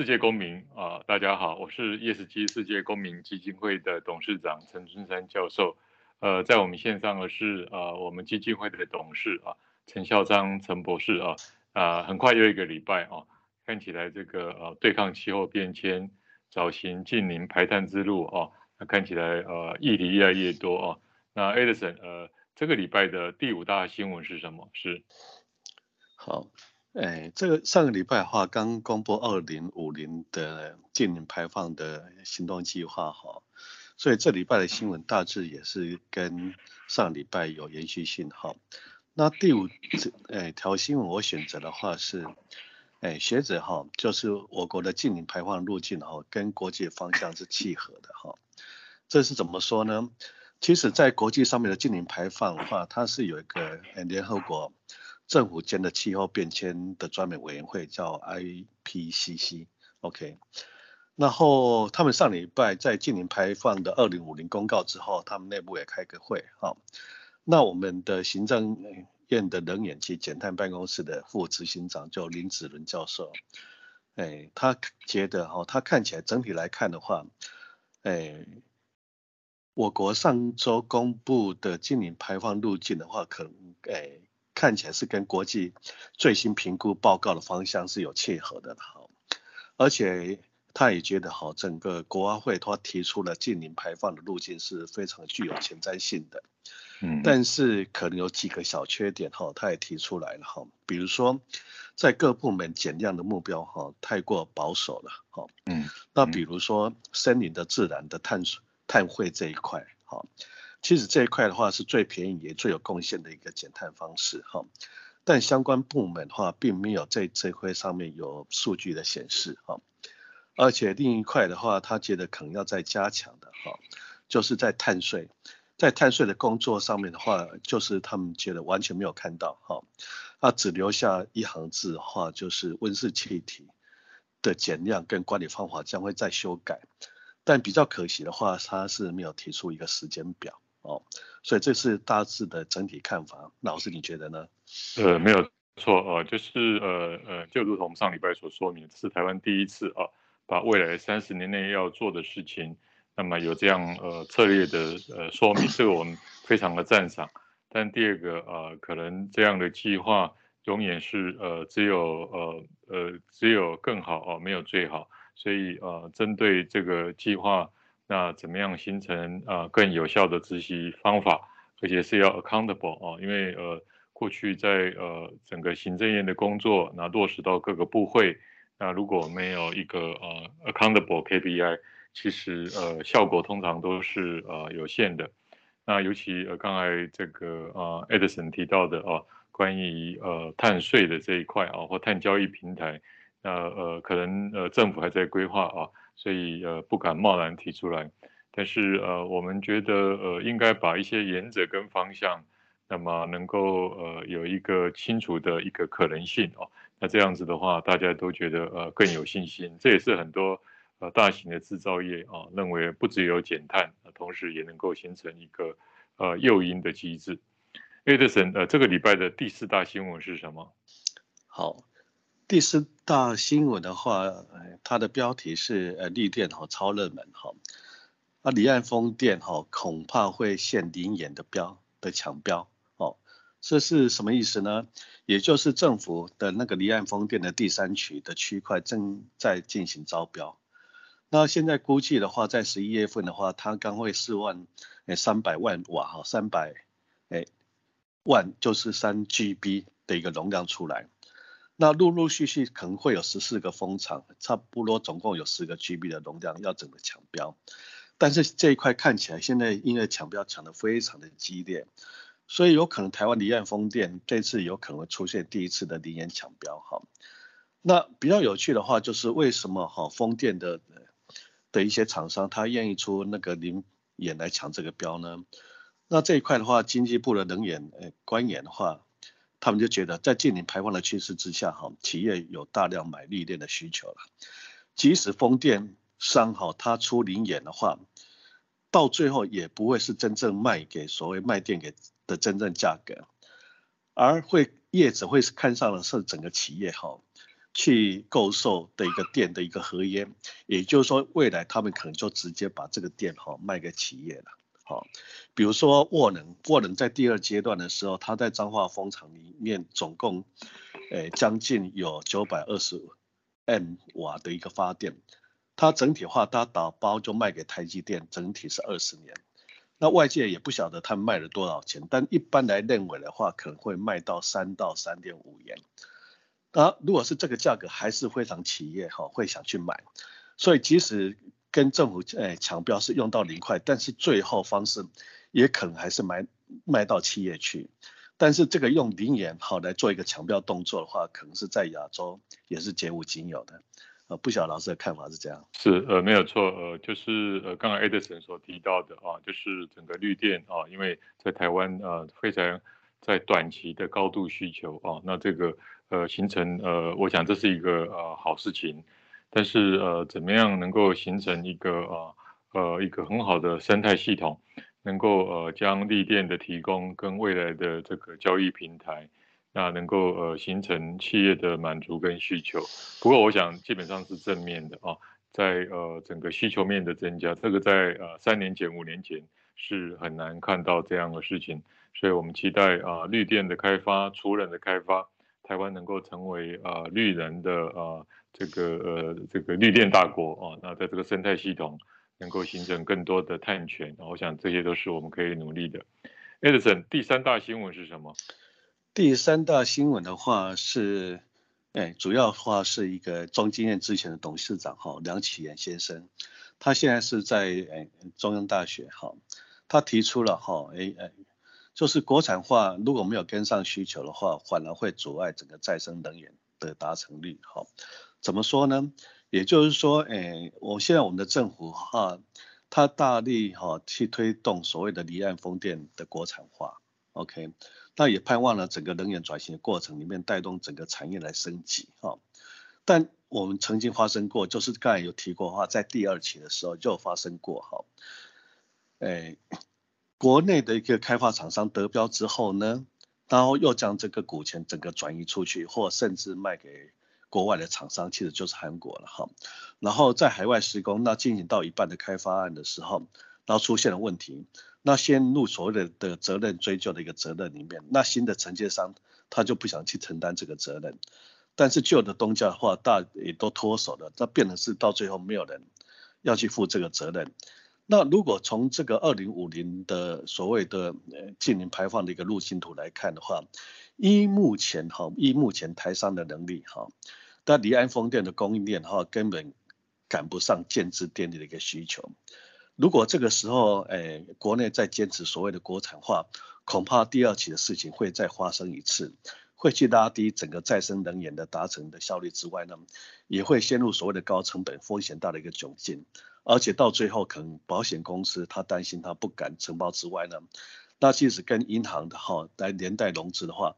世界公民啊、大家好，我是 ESG 世界公民基金会的董事长陈春山教授。呃，在我们线上的是、呃，我们基金会的董事啊，陈孝章陈博士啊，啊、很快又一个礼拜啊，看起来这个呃对抗气候变迁、找寻净零排碳之路啊，那看起来呃议题越来越多啊。那 Edison 呃，这个礼拜的第五大新闻是什么？是好。哎，这个上个礼拜的话，刚公布二零五零的净零排放的行动计划哈，所以这礼拜的新闻大致也是跟上礼拜有延续性哈。那第五哎条新闻我选择的话是，哎学者哈，就是我国的净零排放路径哈，跟国际方向是契合的哈。这是怎么说呢？其实，在国际上面的净零排放的话，它是有一个联合国。政府间的气候变迁的专门委员会叫 IPCC，OK，然后他们上礼拜在净零排放的二零五零公告之后，他们内部也开个会，哈，那我们的行政院的能源及减碳办公室的副执行长叫林子伦教授，哎，他觉得哈，他看起来整体来看的话，哎，我国上周公布的净零排放路径的话，可能哎。看起来是跟国际最新评估报告的方向是有契合的哈，而且他也觉得哈，整个国安会他提出了近零排放的路径是非常具有前瞻性的，嗯，但是可能有几个小缺点哈，他也提出来了哈，比如说在各部门减量的目标哈太过保守了哈，嗯，那比如说森林的自然的碳碳汇这一块哈。其实这一块的话是最便宜也最有贡献的一个减碳方式哈，但相关部门的话并没有在这块上面有数据的显示哈，而且另一块的话他觉得可能要再加强的哈，就是在碳税，在碳税的工作上面的话，就是他们觉得完全没有看到哈，那只留下一行字的话，就是温室气体的减量跟管理方法将会再修改，但比较可惜的话，他是没有提出一个时间表。哦，所以这是大致的整体看法。老师，你觉得呢？呃，没有错，呃，就是呃呃，就如同上礼拜所说明，是台湾第一次啊，把未来三十年内要做的事情，那么有这样呃策略的呃说明，这个我们非常的赞赏。但第二个呃，可能这样的计划永远是呃只有呃呃只有更好哦，没有最好。所以呃，针对这个计划。那怎么样形成呃更有效的执行方法，而且是要 accountable 啊，因为呃过去在呃整个行政院的工作，那落实到各个部会，那如果没有一个呃 accountable KPI，其实呃效果通常都是呃有限的。那尤其呃刚才这个呃 Edison 提到的啊，关于呃碳税的这一块啊，或碳交易平台，那呃可能呃政府还在规划啊。所以呃不敢贸然提出来，但是呃我们觉得呃应该把一些原则跟方向，那么能够呃有一个清楚的一个可能性哦，那这样子的话大家都觉得呃更有信心，这也是很多呃大型的制造业啊、认为不只有减碳，同时也能够形成一个呃诱因的机制。Edison 呃这个礼拜的第四大新闻是什么？好。第四大新闻的话，它的标题是呃，绿电哈超热门哈，啊，离岸风电哈恐怕会现临演的标的抢标哦，这是什么意思呢？也就是政府的那个离岸风电的第三区的区块正在进行招标，那现在估计的话，在十一月份的话，它刚会四万诶三百万瓦哈，三百诶万就是三 GB 的一个容量出来。那陆陆续续可能会有十四个风场，差不多总共有十个 GB 的容量要整个抢标，但是这一块看起来现在因为抢标抢得非常的激烈，所以有可能台湾离岸风电这次有可能会出现第一次的零元抢标哈。那比较有趣的话就是为什么哈风电的的一些厂商他愿意出那个临演来抢这个标呢？那这一块的话，经济部的能源呃官员的话。他们就觉得，在近零排放的趋势之下，哈，企业有大量买绿电的需求了。即使风电商哈，他出临演的话，到最后也不会是真正卖给所谓卖电给的真正价格，而会业者会是看上的是整个企业哈，去购售的一个电的一个合约，也就是说，未来他们可能就直接把这个电哈卖给企业了。好，比如说沃能，沃能在第二阶段的时候，他在彰化风场里面总共，诶将近有九百二十 M 瓦的一个发电，它整体化它打包就卖给台积电，整体是二十年。那外界也不晓得他们卖了多少钱，但一般来认为的话，可能会卖到三到三点五元。那如果是这个价格，还是非常企业哈会想去买，所以即使跟政府诶强调是用到零块，但是最后方式也可能还是卖卖到企业去。但是这个用零元好来做一个强调动作的话，可能是在亚洲也是绝无仅有的。呃，不晓得老师的看法是这样？是呃没有错呃就是呃刚刚 Edison 所提到的啊，就是整个绿电啊，因为在台湾呃非常在短期的高度需求啊，那这个。呃，形成呃，我想这是一个呃好事情，但是呃，怎么样能够形成一个呃呃一个很好的生态系统，能够呃将绿电的提供跟未来的这个交易平台，那能够呃形成企业的满足跟需求。不过我想基本上是正面的啊，在呃整个需求面的增加，这个在呃三年前五年前是很难看到这样的事情，所以我们期待啊绿电的开发，储能的开发。台湾能够成为啊绿能的啊这个呃这个绿电大国啊，那在这个生态系统能够形成更多的碳权，我想这些都是我们可以努力的。Edison，第三大新闻是什么？第三大新闻的话是，哎，主要的话是一个中经院之前的董事长哈梁启源先生，他现在是在哎中央大学哈，他提出了哈哎哎。就是国产化如果没有跟上需求的话，反而会阻碍整个再生能源的达成率。哈，怎么说呢？也就是说，诶，我现在我们的政府哈，它大力哈去推动所谓的离岸风电的国产化。OK，那也盼望了整个能源转型的过程里面带动整个产业来升级。哈，但我们曾经发生过，就是刚才有提过的话，在第二期的时候就发生过。哈，诶。国内的一个开发厂商得标之后呢，然后又将这个股权整个转移出去，或甚至卖给国外的厂商，其实就是韩国了哈。然后在海外施工，那进行到一半的开发案的时候，然后出现了问题，那陷入所谓的的责任追究的一个责任里面，那新的承接商他就不想去承担这个责任，但是旧的东家的话，大也都脱手了，那变成是到最后没有人要去负这个责任。那如果从这个二零五零的所谓的呃净零排放的一个路径图来看的话，依目前哈，依目前台商的能力哈，那离岸风电的供应链哈根本赶不上建置电力的一个需求。如果这个时候诶国内再坚持所谓的国产化，恐怕第二起的事情会再发生一次，会去拉低整个再生能源的达成的效率之外呢，也会陷入所谓的高成本、风险大的一个窘境。而且到最后，可能保险公司他担心他不敢承包之外呢，那即使跟银行的哈来连带融资的话，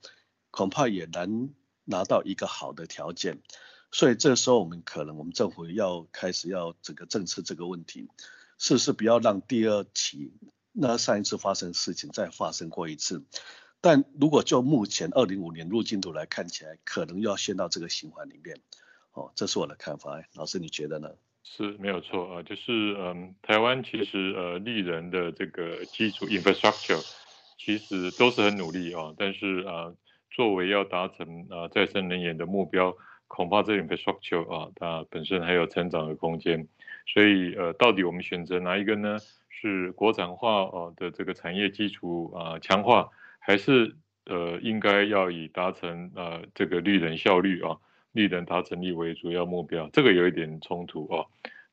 恐怕也难拿到一个好的条件。所以这时候我们可能我们政府要开始要整个政策这个问题，是不是不要让第二起那上一次发生的事情再发生过一次？但如果就目前二零五年路径图来看起来，可能要陷到这个循环里面。哦，这是我的看法。老师你觉得呢？是没有错啊，就是嗯，台湾其实呃，利人的这个基础 infrastructure 其实都是很努力啊，但是啊，作为要达成啊再生能源的目标，恐怕这 infrastructure 啊，它本身还有成长的空间，所以呃，到底我们选择哪一个呢？是国产化啊的这个产业基础啊强化，还是呃应该要以达成呃这个绿能效率啊？绿能达成率为主要目标，这个有一点冲突啊。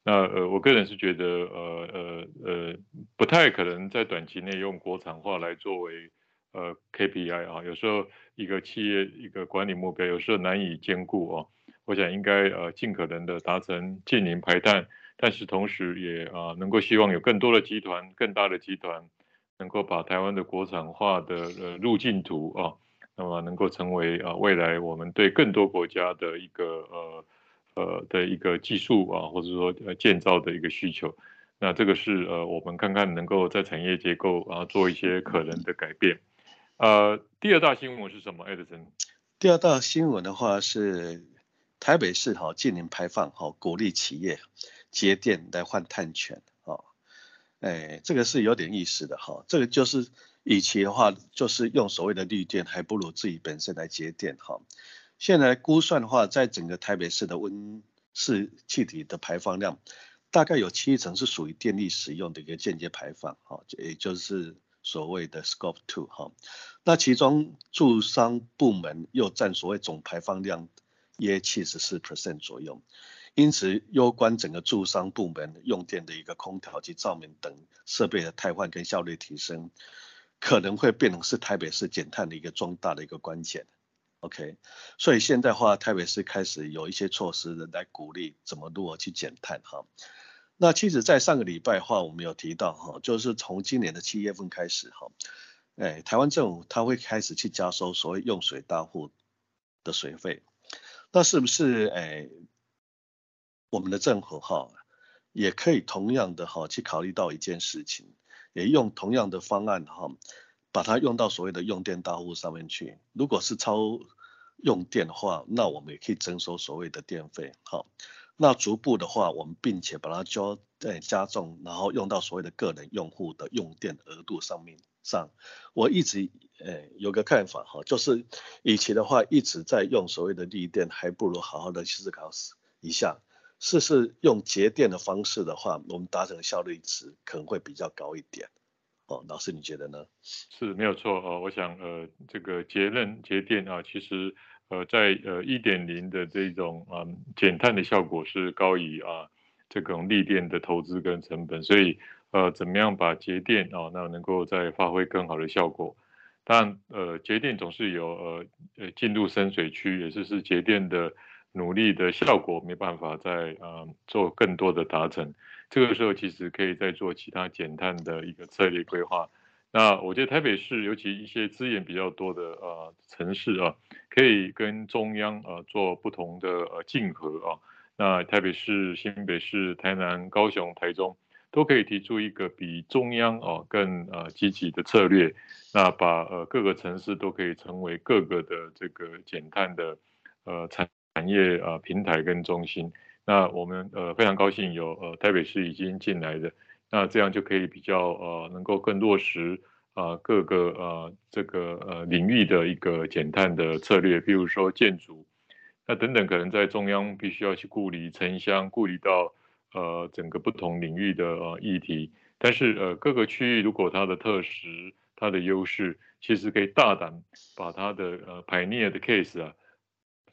那呃，我个人是觉得呃呃呃，不太可能在短期内用国产化来作为呃 KPI 啊。有时候一个企业一个管理目标，有时候难以兼顾哦。我想应该呃尽可能的达成近零排碳，但是同时也啊能够希望有更多的集团、更大的集团能够把台湾的国产化的呃路径图啊。那么能够成为啊未来我们对更多国家的一个呃呃的一个技术啊，或者说呃建造的一个需求，那这个是呃我们看看能够在产业结构啊做一些可能的改变。呃，第二大新闻是什么？Edison？第二大新闻的话是台北市哈近年排放哈，鼓励企业节电来换碳权哈，哎，这个是有点意思的哈。这个就是以前的话，就是用所谓的绿电，还不如自己本身来节电哈。现在估算的话，在整个台北市的温室气体的排放量，大概有七成是属于电力使用的一个间接排放哈，也就是所谓的 Scope Two 哈。那其中住商部门又占所谓总排放量。约七十四 percent 左右，因此攸关整个住商部门用电的一个空调及照明等设备的汰换跟效率提升，可能会变成是台北市减碳的一个重大的一个关键。OK，所以现在的话，台北市开始有一些措施来鼓励怎么如何去减碳哈。那其实，在上个礼拜的话，我们有提到哈，就是从今年的七月份开始哈，哎，台湾政府它会开始去加收所谓用水大户的水费。那是不是哎，我们的政府哈也可以同样的哈去考虑到一件事情，也用同样的方案哈，把它用到所谓的用电大户上面去。如果是超用电的话，那我们也可以征收所谓的电费哈。那逐步的话，我们并且把它交在加重，然后用到所谓的个人用户的用电额度上面上。我一直。诶，有个看法哈，就是以前的话一直在用所谓的绿电，还不如好好的思考一下，试试用节电的方式的话，我们达成效率值可能会比较高一点。哦，老师你觉得呢？是没有错哦，我想呃，这个节能节电啊，其实呃在呃一点零的这种啊减碳的效果是高于啊这种绿电的投资跟成本，所以呃怎么样把节电啊那能够再发挥更好的效果？但呃，节电总是有呃呃进入深水区，也就是节电的努力的效果没办法再呃做更多的达成。这个时候其实可以再做其他减碳的一个策略规划。那我觉得台北市尤其一些资源比较多的呃城市啊，可以跟中央呃做不同的呃竞合啊。那台北市、新北市、台南、高雄、台中。都可以提出一个比中央哦更呃积极的策略，那把呃各个城市都可以成为各个的这个减碳的呃产产业啊平台跟中心。那我们呃非常高兴有呃台北市已经进来的，那这样就可以比较呃能够更落实啊各个呃这个呃领域的一个减碳的策略，譬如说建筑，那等等可能在中央必须要去顾虑城乡，顾虑到。呃，整个不同领域的呃议题，但是呃各个区域如果它的特实、它的优势，其实可以大胆把它的呃 pioneer 的 case 啊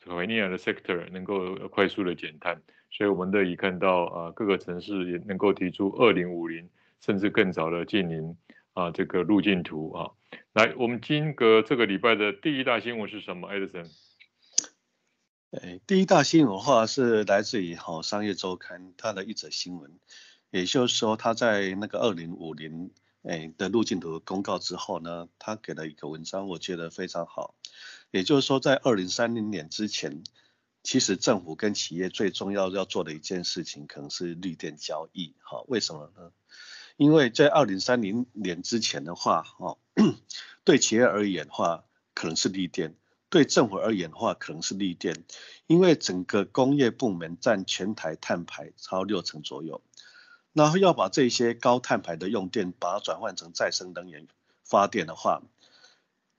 ，pioneer 的 sector 能够快速的减碳，所以我们乐意看到啊、呃、各个城市也能够提出二零五零甚至更早的净零啊这个路径图啊。来，我们今个这个礼拜的第一大新闻是什么，Edison？哎，第一大新闻的话是来自于好商业周刊它的一则新闻，也就是说，他在那个二零五零哎的路径图公告之后呢，他给了一个文章，我觉得非常好。也就是说，在二零三零年之前，其实政府跟企业最重要要做的一件事情，可能是绿电交易。好，为什么呢？因为在二零三零年之前的话，哦，对企业而言的话，可能是绿电。对政府而言的话，可能是绿电，因为整个工业部门占全台碳排超六成左右，然后要把这些高碳排的用电，把它转换成再生能源发电的话，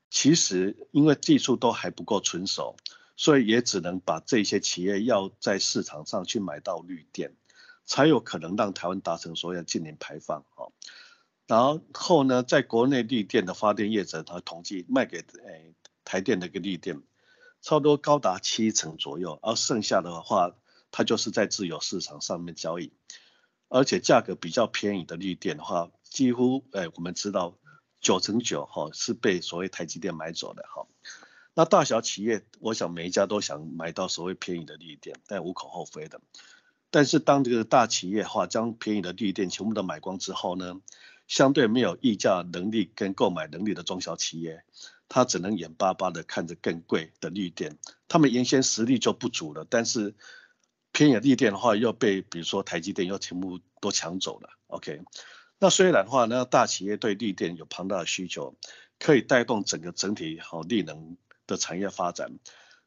其实因为技术都还不够成熟，所以也只能把这些企业要在市场上去买到绿电，才有可能让台湾达成所谓的净零排放。然后呢，在国内绿电的发电业者，他统计卖给诶。台电的一个绿电，差不多高达七成左右，而剩下的话，它就是在自由市场上面交易，而且价格比较便宜的绿电的话，几乎诶，我们知道九成九哈是被所谓台积电买走的哈。那大小企业，我想每一家都想买到所谓便宜的绿电，但无可厚非的。但是当这个大企业的话将便宜的绿电全部都买光之后呢，相对没有议价能力跟购买能力的中小企业。他只能眼巴巴的看着更贵的绿电，他们原先实力就不足了，但是偏远绿电的话又被比如说台积电又全部都抢走了。OK，那虽然话呢，大企业对绿电有庞大的需求，可以带动整个整体好绿能的产业发展，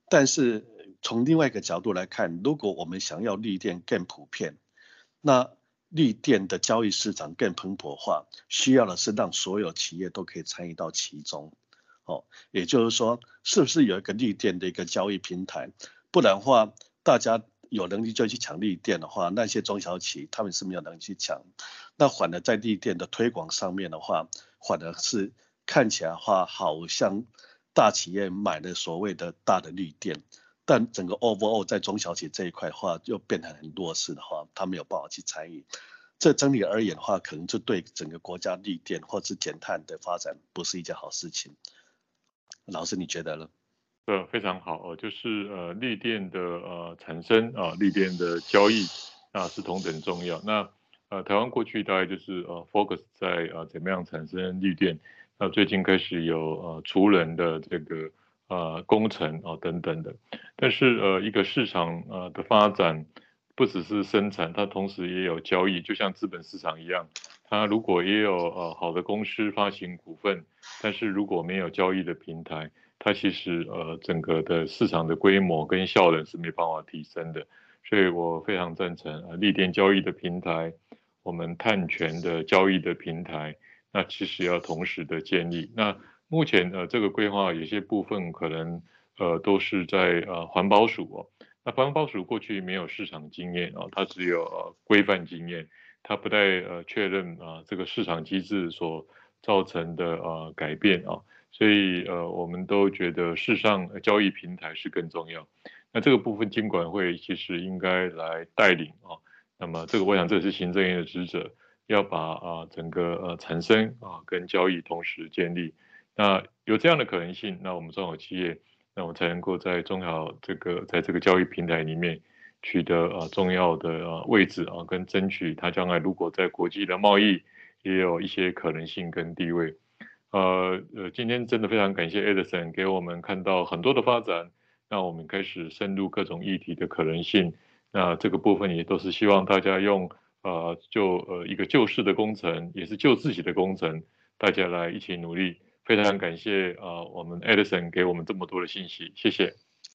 但是从另外一个角度来看，如果我们想要绿电更普遍，那绿电的交易市场更蓬勃化，需要的是让所有企业都可以参与到其中。哦，也就是说，是不是有一个绿电的一个交易平台？不然的话，大家有能力就去抢绿电的话，那些中小企业他们是没有能力去抢。那反而在绿电的推广上面的话，反而是看起来话，好像大企业买了所谓的大的绿电，但整个 offer 在中小企业这一块的话，又变得很弱势的话，他没有办法去参与。这整体而言的话，可能就对整个国家绿电或是减碳的发展不是一件好事情。老师，你觉得呢？呃，非常好哦，就是呃，绿电的呃产生啊，绿电的交易啊是同等重要。那呃，台湾过去大概就是呃 focus 在呃怎么样产生绿电，那最近开始有呃储能的这个呃工程啊等等的。但是呃，一个市场呃的发展。不只是生产，它同时也有交易，就像资本市场一样。它如果也有呃好的公司发行股份，但是如果没有交易的平台，它其实呃整个的市场的规模跟效能是没办法提升的。所以我非常赞成啊，绿电交易的平台，我们碳权的交易的平台，那其实要同时的建立。那目前呃这个规划有些部分可能呃都是在呃环保署哦。那环保署过去没有市场经验啊，它只有呃规范经验，它不太呃确认啊这个市场机制所造成的呃改变啊，所以呃我们都觉得市上交易平台是更重要。那这个部分监管会其实应该来带领啊，那么这个我想这是行政院的职责，要把啊整个呃产生啊跟交易同时建立。那有这样的可能性，那我们中小企业。那我才能够在中小这个在这个交易平台里面取得啊重要的啊位置啊，跟争取它将来如果在国际的贸易也有一些可能性跟地位。呃呃，今天真的非常感谢 Edison 给我们看到很多的发展，让我们开始深入各种议题的可能性。那这个部分也都是希望大家用呃就呃一个救市的工程，也是救自己的工程，大家来一起努力。非常感谢啊，我们 Edison 给我们这么多的信息，谢谢。